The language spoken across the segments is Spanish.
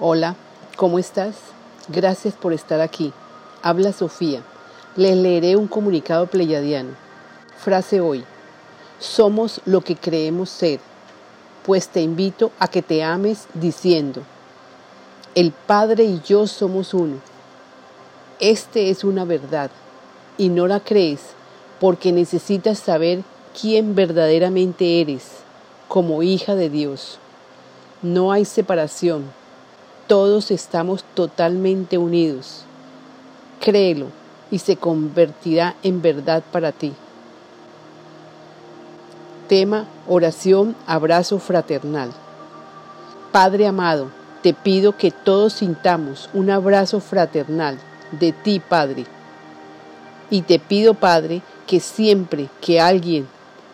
Hola, ¿cómo estás? Gracias por estar aquí. Habla Sofía. Les leeré un comunicado pleyadiano. Frase hoy. Somos lo que creemos ser, pues te invito a que te ames diciendo, el Padre y yo somos uno. Este es una verdad y no la crees porque necesitas saber quién verdaderamente eres como hija de Dios. No hay separación, todos estamos totalmente unidos. Créelo y se convertirá en verdad para ti. Tema, oración, abrazo fraternal. Padre amado, te pido que todos sintamos un abrazo fraternal de ti, Padre. Y te pido, Padre, que siempre que alguien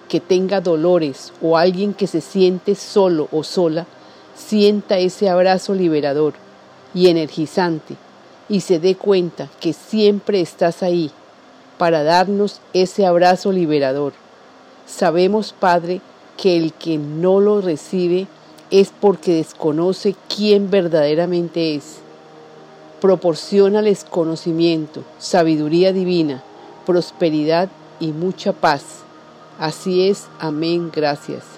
que tenga dolores o alguien que se siente solo o sola, sienta ese abrazo liberador y energizante y se dé cuenta que siempre estás ahí para darnos ese abrazo liberador. Sabemos, Padre, que el que no lo recibe es porque desconoce quién verdaderamente es. Proporcionales conocimiento, sabiduría divina, prosperidad y mucha paz. Así es, amén, gracias.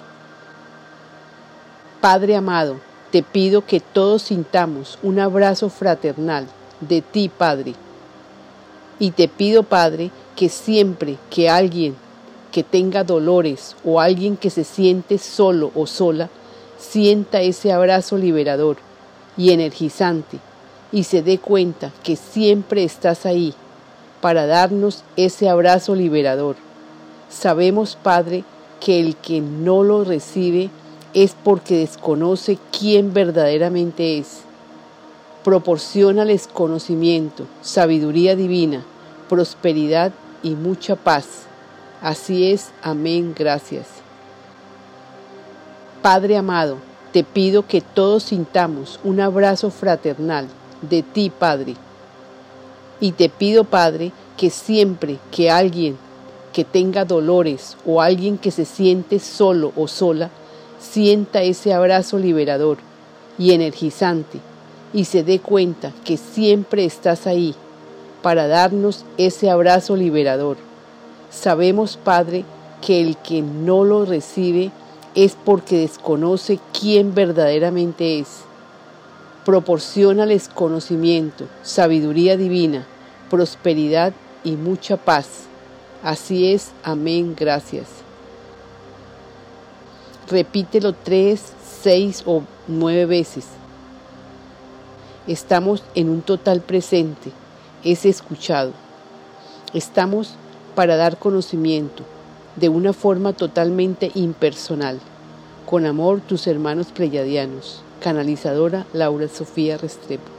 Padre amado, te pido que todos sintamos un abrazo fraternal de ti, Padre. Y te pido, Padre, que siempre que alguien que tenga dolores o alguien que se siente solo o sola, sienta ese abrazo liberador y energizante y se dé cuenta que siempre estás ahí para darnos ese abrazo liberador. Sabemos, Padre, que el que no lo recibe es porque desconoce quién verdaderamente es. Proporcionales conocimiento, sabiduría divina, prosperidad y mucha paz Así es, amén, gracias. Padre amado, te pido que todos sintamos un abrazo fraternal de ti, Padre. Y te pido, Padre, que siempre que alguien que tenga dolores o alguien que se siente solo o sola, sienta ese abrazo liberador y energizante y se dé cuenta que siempre estás ahí para darnos ese abrazo liberador. Sabemos, Padre, que el que no lo recibe es porque desconoce quién verdaderamente es. Proporcionales conocimiento, sabiduría divina, prosperidad y mucha paz. Así es, amén, gracias. Repítelo tres, seis o nueve veces. Estamos en un total presente, es escuchado. Estamos para dar conocimiento de una forma totalmente impersonal. Con amor, tus hermanos pleyadianos. Canalizadora Laura Sofía Restrepo.